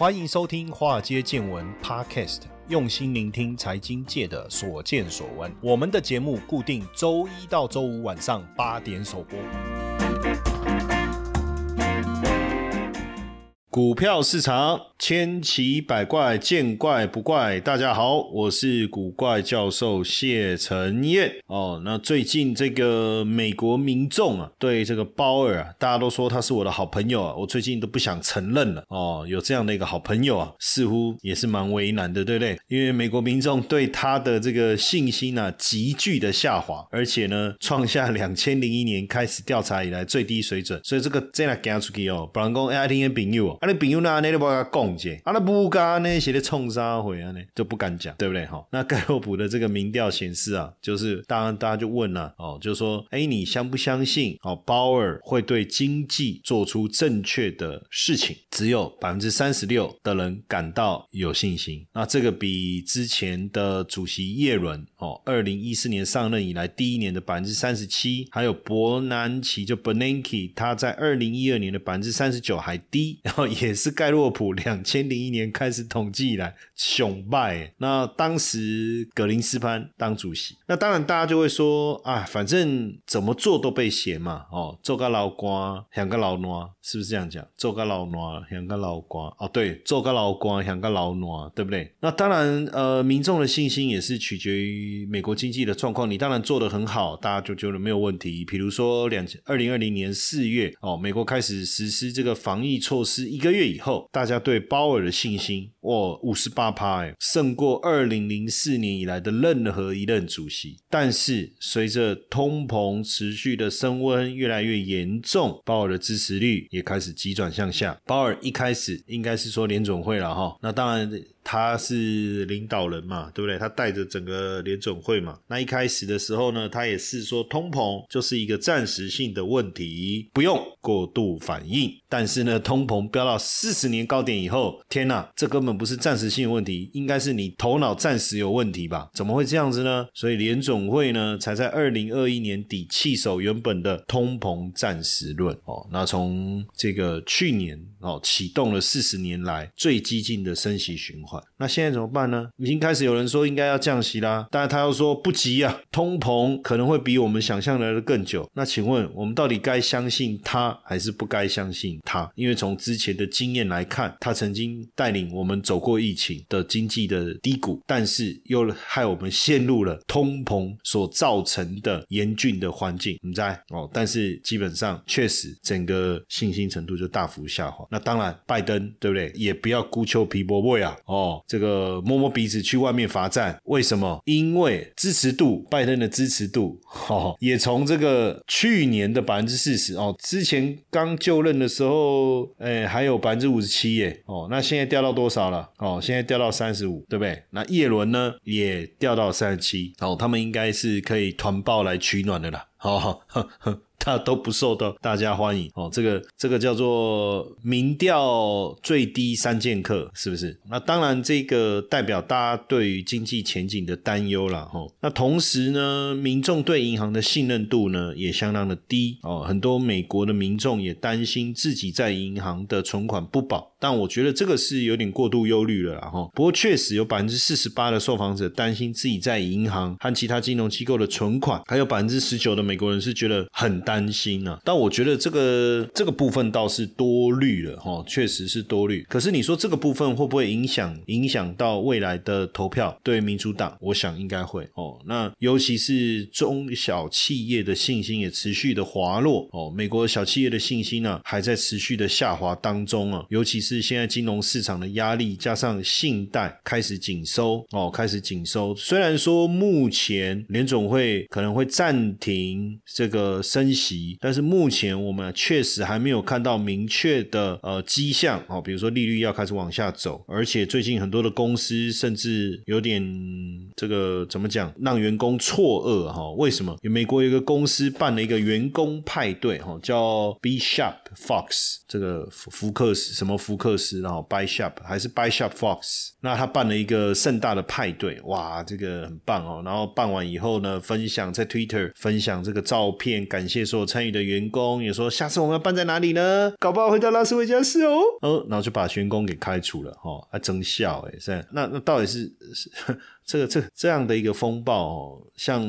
欢迎收听《华尔街见闻》Podcast，用心聆听财经界的所见所闻。我们的节目固定周一到周五晚上八点首播。股票市场千奇百怪，见怪不怪。大家好，我是古怪教授谢承彦。哦，那最近这个美国民众啊，对这个鲍尔啊，大家都说他是我的好朋友啊，我最近都不想承认了。哦，有这样的一个好朋友啊，似乎也是蛮为难的，对不对？因为美国民众对他的这个信心啊，急剧的下滑，而且呢，创下两千零一年开始调查以来最低水准。所以这个真的讲出去哦，不然讲哎，听听朋友。啊，你朋友呢？你都不跟他啊，那不干那些的冲杀回啊，呢就不敢讲，对不对？哈，那盖洛普的这个民调显示啊，就是当然大家就问了哦，就说，哎，你相不相信哦，鲍尔会对经济做出正确的事情？只有百分之三十六的人感到有信心。那这个比之前的主席耶伦哦，二零一四年上任以来第一年的百分之三十七，还有伯南奇就 Bernanke 他在二零一二年的百分之三十九还低。然后也是盖洛普两两千零一年开始统计以来雄败。那当时格林斯潘当主席，那当然大家就会说啊，反正怎么做都被嫌嘛。哦，做个老瓜，想个老暖，是不是这样讲？做个老暖，想个老瓜。哦，对，做个老瓜，想个老暖，对不对？那当然，呃，民众的信心也是取决于美国经济的状况。你当然做得很好，大家就觉得没有问题。比如说两二零二零年四月，哦，美国开始实施这个防疫措施。一个月以后，大家对鲍尔的信心，哇，五十八趴，哎，胜过二零零四年以来的任何一任主席。但是，随着通膨持续的升温越来越严重，鲍尔的支持率也开始急转向下。鲍尔一开始应该是说联总会了哈，那当然。他是领导人嘛，对不对？他带着整个联总会嘛。那一开始的时候呢，他也是说通膨就是一个暂时性的问题，不用过度反应。但是呢，通膨飙到四十年高点以后，天呐，这根本不是暂时性问题，应该是你头脑暂时有问题吧？怎么会这样子呢？所以联总会呢，才在二零二一年底弃守原本的通膨暂时论哦。那从这个去年哦，启动了四十年来最激进的升息循环。那现在怎么办呢？已经开始有人说应该要降息啦，但是他又说不急啊，通膨可能会比我们想象来的更久。那请问我们到底该相信他还是不该相信他？因为从之前的经验来看，他曾经带领我们走过疫情的经济的低谷，但是又害我们陷入了通膨所造成的严峻的环境。你在哦，但是基本上确实整个信心程度就大幅下滑。那当然，拜登对不对？也不要孤丘皮波波呀，哦。哦，这个摸摸鼻子去外面罚站，为什么？因为支持度，拜登的支持度，哦，也从这个去年的百分之四十哦，之前刚就任的时候，哎，还有百分之五十七耶，哦，那现在掉到多少了？哦，现在掉到三十五，对不对？那叶伦呢，也掉到三十七，哦，他们应该是可以团报来取暖的啦，好。他都不受到大家欢迎哦，这个这个叫做民调最低三剑客，是不是？那当然，这个代表大家对于经济前景的担忧了哈。那同时呢，民众对银行的信任度呢也相当的低哦，很多美国的民众也担心自己在银行的存款不保，但我觉得这个是有点过度忧虑了哈。不过确实有百分之四十八的受访者担心自己在银行和其他金融机构的存款，还有百分之十九的美国人是觉得很。担担心啊，但我觉得这个这个部分倒是多虑了哈，确实是多虑。可是你说这个部分会不会影响影响到未来的投票？对民主党，我想应该会哦。那尤其是中小企业的信心也持续的滑落哦，美国小企业的信心呢还在持续的下滑当中啊。尤其是现在金融市场的压力，加上信贷开始紧收哦，开始紧收。虽然说目前联总会可能会暂停这个升。但是目前我们确实还没有看到明确的呃迹象哦，比如说利率要开始往下走，而且最近很多的公司甚至有点这个怎么讲，让员工错愕哈？为什么？美国有一个公司办了一个员工派对哈，叫 B Shop Fox，这个福克斯什么福克斯，然后 b y Shop 还是 b y Shop Fox，那他办了一个盛大的派对，哇，这个很棒哦。然后办完以后呢，分享在 Twitter 分享这个照片，感谢。所参与的员工，也说下次我们要办在哪里呢？搞不好会到拉斯维加斯哦。哦，然后就把员工给开除了，哈，还真笑哎，是那那到底是是 这个这这样的一个风暴哦，像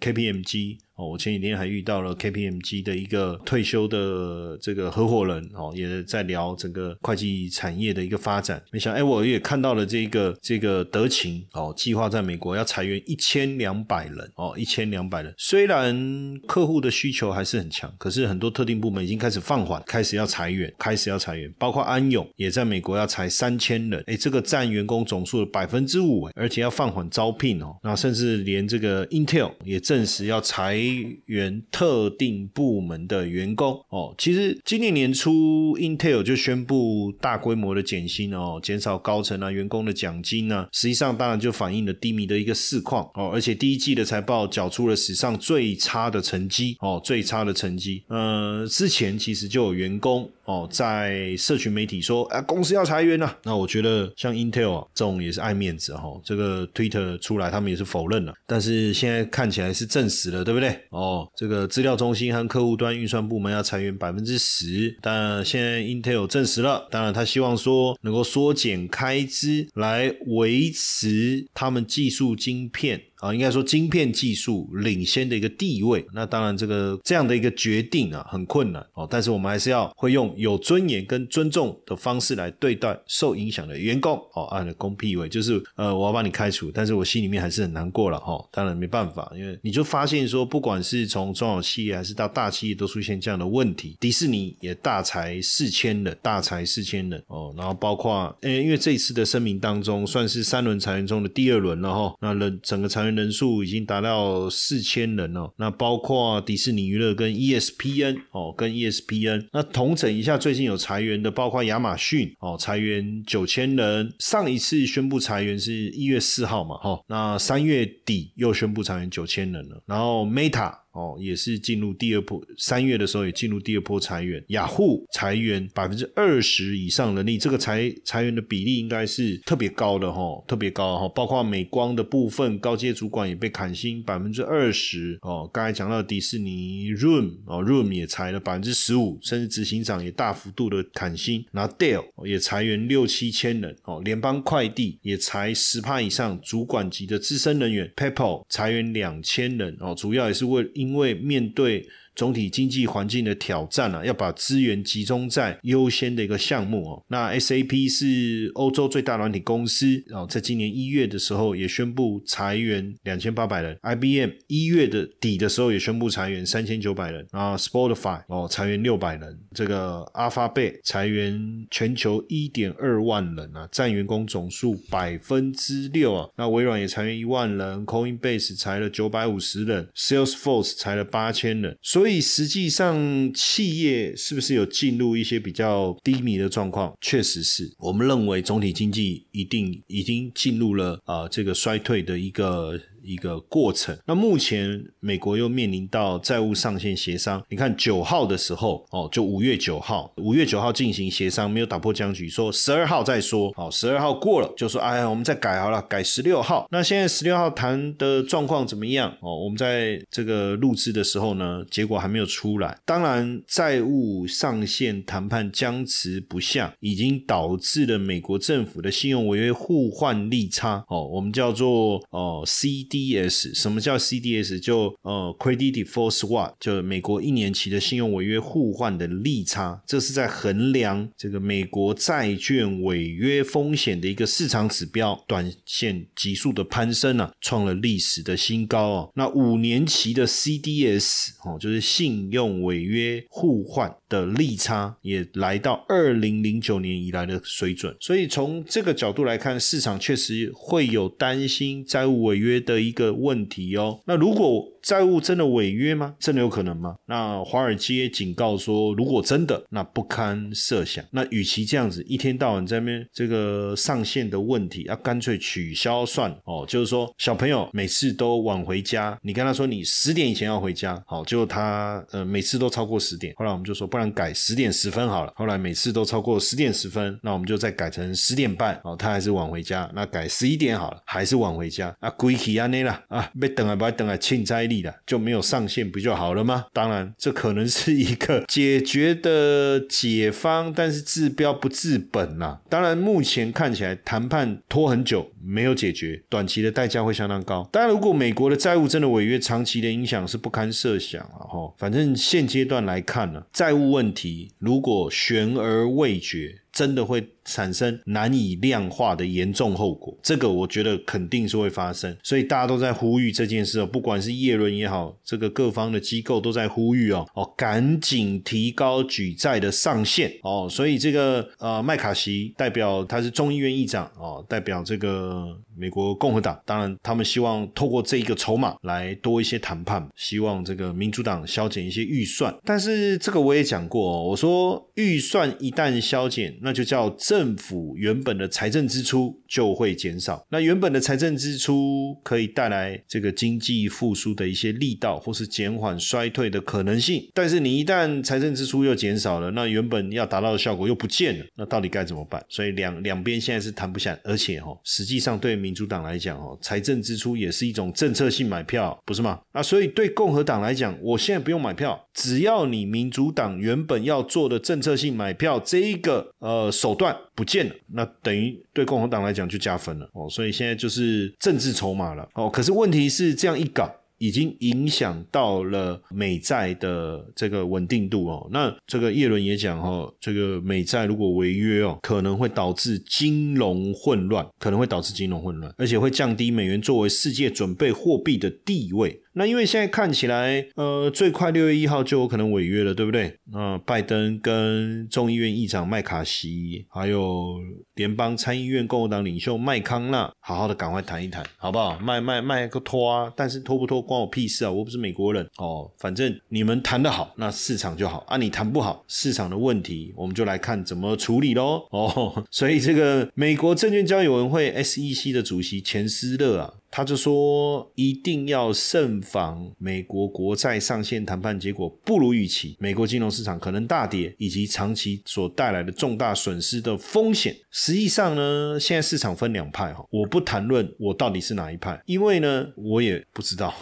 KPMG。哦，我前几天还遇到了 KPMG 的一个退休的这个合伙人哦，也在聊整个会计产业的一个发展。没想，哎，我也看到了这个这个德勤哦，计划在美国要裁员一千两百人哦，一千两百人。虽然客户的需求还是很强，可是很多特定部门已经开始放缓，开始要裁员，开始要裁员。包括安永也在美国要裁三千人，哎，这个占员工总数的百分之五，而且要放缓招聘哦。那甚至连这个 Intel 也证实要裁。原特定部门的员工。哦，其实今年年初，Intel 就宣布大规模的减薪哦，减少高层啊员工的奖金呢，实际上当然就反映了低迷的一个市况。哦，而且第一季的财报缴出了史上最差的成绩。哦，最差的成绩。呃，之前其实就有员工哦在社群媒体说，啊，公司要裁员了。那我觉得像 Intel 啊这种也是爱面子哈，这个 Twitter 出来他们也是否认了，但是现在看起来是证实了，对不对？哦，这个资料中心和客户端运算部门要裁员百分之十，但现在 Intel 证实了，当然他希望说能够缩减开支来维持他们技术晶片。啊，应该说晶片技术领先的一个地位，那当然这个这样的一个决定啊，很困难哦。但是我们还是要会用有尊严跟尊重的方式来对待受影响的员工哦。按了公辟位，就是呃，我要把你开除，但是我心里面还是很难过了哈。当然没办法，因为你就发现说，不管是从中小企业还是到大企业，都出现这样的问题。迪士尼也大裁四千人，大裁四千人哦。然后包括呃，因为这一次的声明当中，算是三轮裁员中的第二轮了哈。那人整个裁员。人数已经达到四千人哦，那包括迪士尼娱乐跟 ESPN 哦，跟 ESPN 那同整一下，最近有裁员的，包括亚马逊哦，裁员九千人，上一次宣布裁员是一月四号嘛，哈，那三月底又宣布裁员九千人了，然后 Meta。哦，也是进入第二波，三月的时候也进入第二波裁员，雅虎裁员百分之二十以上人力，这个裁裁员的比例应该是特别高的哈，特别高哈，包括美光的部分高阶主管也被砍薪百分之二十哦。刚才讲到迪士尼 Room 哦，Room 也裁了百分之十五，甚至执行长也大幅度的砍薪，然后 Dell 也裁员六七千人哦，联邦快递也裁十趴以上主管级的资深人员，PayPal 裁员两千人哦，主要也是为因为面对。总体经济环境的挑战啊，要把资源集中在优先的一个项目哦。那 SAP 是欧洲最大软体公司哦，在今年一月的时候也宣布裁员两千八百人。IBM 一月的底的时候也宣布裁员三千九百人啊。Spotify 哦裁员六百人，这个 Alphabet 裁员全球一点二万人啊，占员工总数百分之六啊。那微软也裁员一万人，Coinbase 裁了九百五十人，Salesforce 裁了八千人。所以以实际上，企业是不是有进入一些比较低迷的状况？确实是我们认为总体经济一定已经进入了啊这个衰退的一个。一个过程。那目前美国又面临到债务上限协商。你看九号的时候，哦，就五月九号，五月九号进行协商，没有打破僵局，说十二号再说。好，十二号过了，就说哎呀，我们再改好了，改十六号。那现在十六号谈的状况怎么样？哦，我们在这个录制的时候呢，结果还没有出来。当然，债务上限谈判僵持不下，已经导致了美国政府的信用违约互换利差。哦，我们叫做哦 C D。CDS 什么叫 CDS？就呃 Credit Default Swap，就美国一年期的信用违约互换的利差，这是在衡量这个美国债券违约风险的一个市场指标，短线急速的攀升啊，创了历史的新高哦。那五年期的 CDS 哦，就是信用违约互换的利差，也来到二零零九年以来的水准。所以从这个角度来看，市场确实会有担心债务违约的。一个问题哦，那如果。债务真的违约吗？真的有可能吗？那华尔街警告说，如果真的，那不堪设想。那与其这样子一天到晚在那边这个上线的问题，要干脆取消算哦。就是说，小朋友每次都晚回家，你跟他说你十点以前要回家，好，结果他呃每次都超过十点。后来我们就说，不然改十点十分好了。后来每次都超过十点十分，那我们就再改成十点半，哦，他还是晚回家。那改十一点好了，还是晚回家。啊，归期啊安内啦啊，被等啊不等啊，庆灾力了就没有上限不就好了吗？当然，这可能是一个解决的解方，但是治标不治本呐。当然，目前看起来谈判拖很久，没有解决，短期的代价会相当高。当然，如果美国的债务真的违约，长期的影响是不堪设想啊！哈，反正现阶段来看呢，债务问题如果悬而未决。真的会产生难以量化的严重后果，这个我觉得肯定是会发生，所以大家都在呼吁这件事哦，不管是叶伦也好，这个各方的机构都在呼吁哦，哦，赶紧提高举债的上限。哦，所以这个呃麦卡锡代表他是众议院议长哦，代表这个美国共和党，当然他们希望透过这一个筹码来多一些谈判，希望这个民主党削减一些预算，但是这个我也讲过，我说预算一旦削减。那就叫政府原本的财政支出就会减少，那原本的财政支出可以带来这个经济复苏的一些力道，或是减缓衰退的可能性。但是你一旦财政支出又减少了，那原本要达到的效果又不见了，那到底该怎么办？所以两两边现在是谈不下，而且哈，实际上对民主党来讲哦，财政支出也是一种政策性买票，不是吗？那所以对共和党来讲，我现在不用买票，只要你民主党原本要做的政策性买票这一个。呃，手段不见了，那等于对共和党来讲就加分了哦，所以现在就是政治筹码了哦。可是问题是这样一搞。已经影响到了美债的这个稳定度哦。那这个叶伦也讲哈，这个美债如果违约哦，可能会导致金融混乱，可能会导致金融混乱，而且会降低美元作为世界准备货币的地位。那因为现在看起来，呃，最快六月一号就有可能违约了，对不对？那拜登跟众议院议长麦卡锡，还有联邦参议院共和党领袖麦康纳，好好的赶快谈一谈，好不好？卖卖卖个拖啊！但是拖不拖关我屁事啊！我不是美国人哦，反正你们谈得好，那市场就好啊；你谈不好，市场的问题，我们就来看怎么处理喽。哦，所以这个美国证券交易委员会 SEC 的主席钱斯勒啊。他就说，一定要慎防美国国债上限谈判结果不如预期，美国金融市场可能大跌，以及长期所带来的重大损失的风险。实际上呢，现在市场分两派哈，我不谈论我到底是哪一派，因为呢，我也不知道。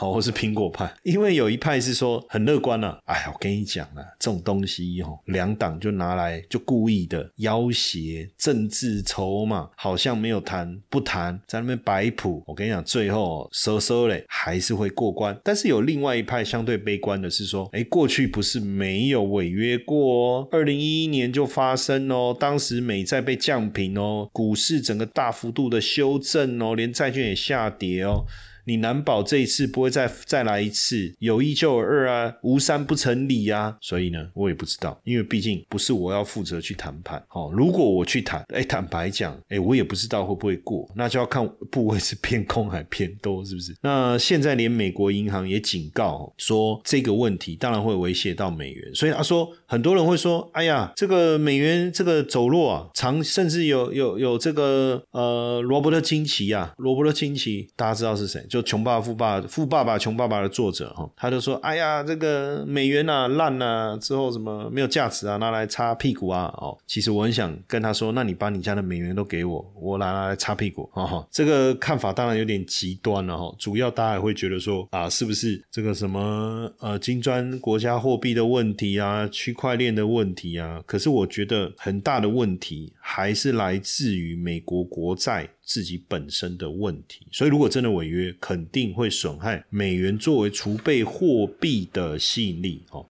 好，我是苹果派，因为有一派是说很乐观了。哎呀，我跟你讲啊，这种东西哦，两党就拿来就故意的要挟政治筹码，好像没有谈不谈，在那边摆谱。我跟你讲，最后收收嘞还是会过关。但是有另外一派相对悲观的是说，哎，过去不是没有违约过，二零一一年就发生哦，当时美债被降平哦，股市整个大幅度的修正哦，连债券也下跌哦。你难保这一次不会再再来一次，有一就有二啊，无三不成理啊。所以呢，我也不知道，因为毕竟不是我要负责去谈判。哦，如果我去谈，哎，坦白讲，哎，我也不知道会不会过，那就要看部位是偏空还偏多，是不是？那现在连美国银行也警告说，这个问题当然会威胁到美元。所以他说，很多人会说，哎呀，这个美元这个走弱啊，长甚至有有有这个呃罗伯特金奇啊，罗伯特金奇，大家知道是谁？就穷爸富爸富爸爸穷爸爸的作者哈，他就说：“哎呀，这个美元呐烂呐，之后什么没有价值啊，拿来擦屁股啊！哦，其实我很想跟他说，那你把你家的美元都给我，我拿来擦屁股。哈哈，这个看法当然有点极端了哈。主要大家也会觉得说啊，是不是这个什么呃金砖国家货币的问题啊，区块链的问题啊？可是我觉得很大的问题还是来自于美国国债。”自己本身的问题，所以如果真的违约，肯定会损害美元作为储备货币的吸引力。哦，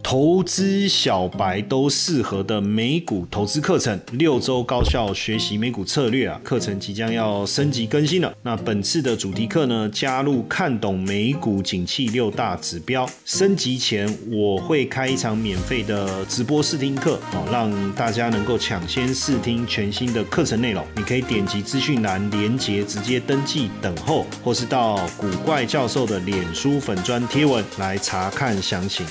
投资小白都适合的美股投资课程，六周高效学习美股策略啊！课程即将要升级更新了。那本次的主题课呢，加入看懂美股景气六大指标。升级前我会开一场免费的直播试听课，哦，让大家能够抢先试听全新的课程内容。你可以点击资讯。栏连接直接登记等候，或是到古怪教授的脸书粉砖贴文来查看详情。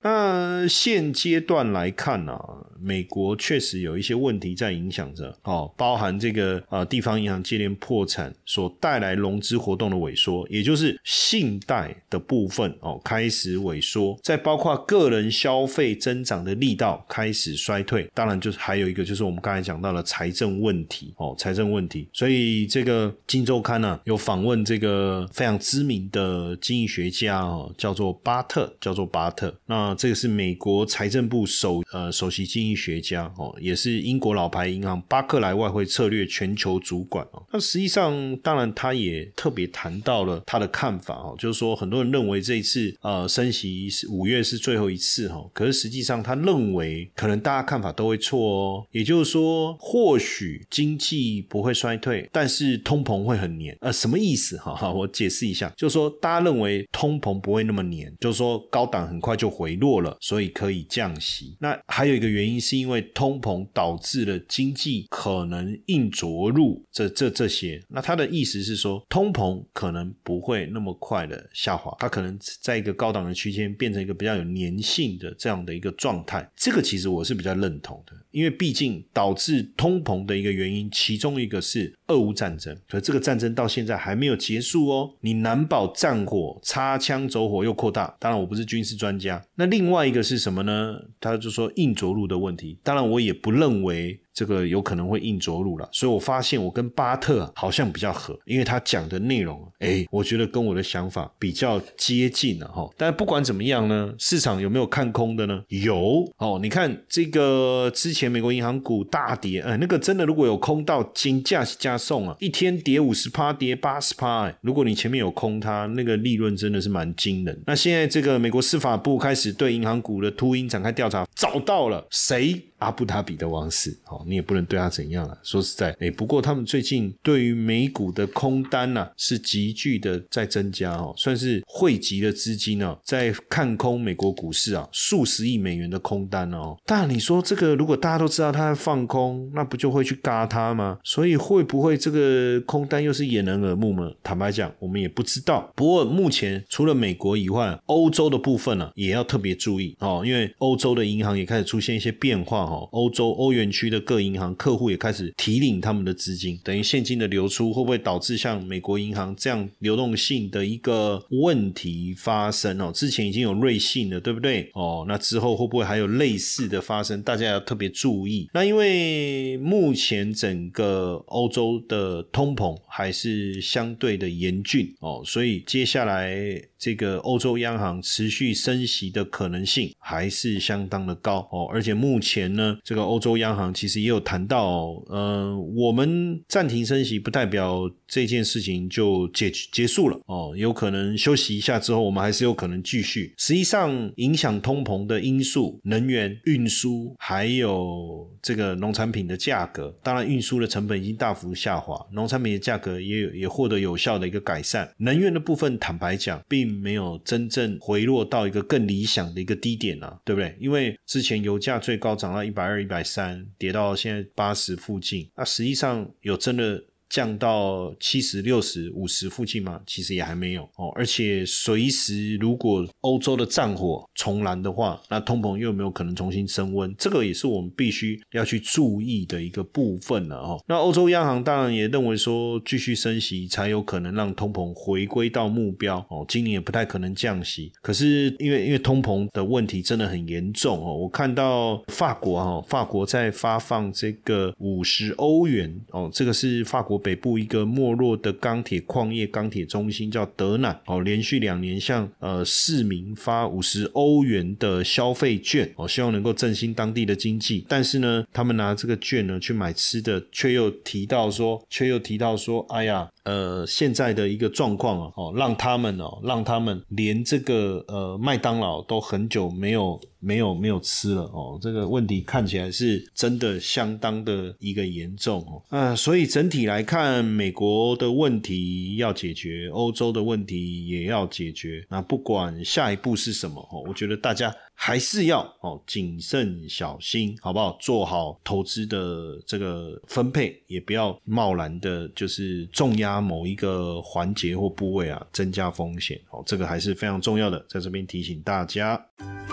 那现阶段来看呢，美国确实有一些问题在影响着哦，包含这个呃地方银行接连破产所带来融资活动的萎缩，也就是信贷的部分哦开始萎缩，再包括个人消费增长的力道开始衰退，当然就是还有一个就是我们刚才讲到了财政问题哦，财政问题，所以这个《金周刊》呢有访问这个非常知名的经济学家哦，叫做巴特，叫做巴特，那这个是美国财政部首呃首席经经济学家哦，也是英国老牌银行巴克莱外汇策略全球主管哦。那实际上，当然他也特别谈到了他的看法哦，就是说很多人认为这一次呃升息是五月是最后一次哈，可是实际上他认为可能大家看法都会错哦，也就是说或许经济不会衰退，但是通膨会很黏。呃，什么意思哈？哈，我解释一下，就是说大家认为通膨不会那么黏，就是说高档很快就回落了，所以可以降息。那还有一个原因是因为通膨导致了经济可能硬着陆，这这这些。那他的意思是说，通膨可能不会那么快的下滑，它可能在一个高档的区间变成一个比较有粘性的这样的一个状态。这个其实我是比较认同的，因为毕竟导致通膨的一个原因，其中一个是俄乌战争，可这个战争到现在还没有结束哦，你难保战火擦枪走火又扩大。当然我不是军事专家。那另外一个是什么呢？他就说硬着陆的问题。当然我也不认为。这个有可能会硬着陆了，所以我发现我跟巴特好像比较合，因为他讲的内容，哎，我觉得跟我的想法比较接近了哈。但不管怎么样呢，市场有没有看空的呢？有哦，你看这个之前美国银行股大跌，哎，那个真的如果有空到金价加送啊，一天跌五十趴，跌八十趴，哎，如果你前面有空它，那个利润真的是蛮惊人。那现在这个美国司法部开始对银行股的秃鹰展开调查，找到了谁？阿布达比的王室，好，你也不能对他怎样了。说实在，哎，不过他们最近对于美股的空单呐，是急剧的在增加哦，算是汇集的资金呢，在看空美国股市啊，数十亿美元的空单哦。但你说这个，如果大家都知道他在放空，那不就会去嘎他吗？所以会不会这个空单又是掩人耳目呢？坦白讲，我们也不知道。不过目前除了美国以外，欧洲的部分呢，也要特别注意哦，因为欧洲的银行也开始出现一些变化。哦，欧洲欧元区的各银行客户也开始提领他们的资金，等于现金的流出会不会导致像美国银行这样流动性的一个问题发生？哦，之前已经有瑞信了，对不对？哦，那之后会不会还有类似的发生？大家要特别注意。那因为目前整个欧洲的通膨还是相对的严峻哦，所以接下来。这个欧洲央行持续升息的可能性还是相当的高哦，而且目前呢，这个欧洲央行其实也有谈到，呃，我们暂停升息不代表这件事情就结结束了哦，有可能休息一下之后，我们还是有可能继续。实际上，影响通膨的因素，能源运输还有这个农产品的价格，当然运输的成本已经大幅下滑，农产品的价格也有也获得有效的一个改善。能源的部分，坦白讲，并没有真正回落到一个更理想的一个低点啊，对不对？因为之前油价最高涨到一百二、一百三，跌到现在八十附近，那实际上有真的。降到七十六十五十附近吗？其实也还没有哦。而且随时如果欧洲的战火重燃的话，那通膨又有没有可能重新升温？这个也是我们必须要去注意的一个部分了哦。那欧洲央行当然也认为说，继续升息才有可能让通膨回归到目标哦。今年也不太可能降息。可是因为因为通膨的问题真的很严重哦。我看到法国哈，法国在发放这个五十欧元哦，这个是法国。北部一个没落的钢铁矿业钢铁中心叫德乃哦，连续两年向呃市民发五十欧元的消费券哦，希望能够振兴当地的经济。但是呢，他们拿这个券呢去买吃的，却又提到说，却又提到说，哎呀。呃，现在的一个状况啊，哦，让他们哦，让他们连这个呃麦当劳都很久没有没有没有吃了哦，这个问题看起来是真的相当的一个严重哦，啊，所以整体来看，美国的问题要解决，欧洲的问题也要解决，那不管下一步是什么哦，我觉得大家。还是要哦谨慎小心，好不好？做好投资的这个分配，也不要贸然的，就是重压某一个环节或部位啊，增加风险哦。这个还是非常重要的，在这边提醒大家。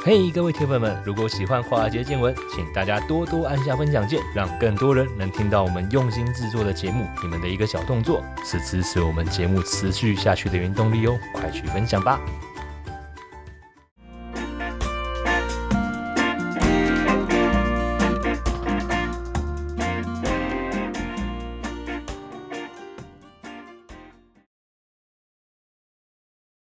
嘿，各位铁粉们，如果喜欢华尔街见闻，请大家多多按下分享键，让更多人能听到我们用心制作的节目。你们的一个小动作，是支持我们节目持续下去的原动力哦，快去分享吧！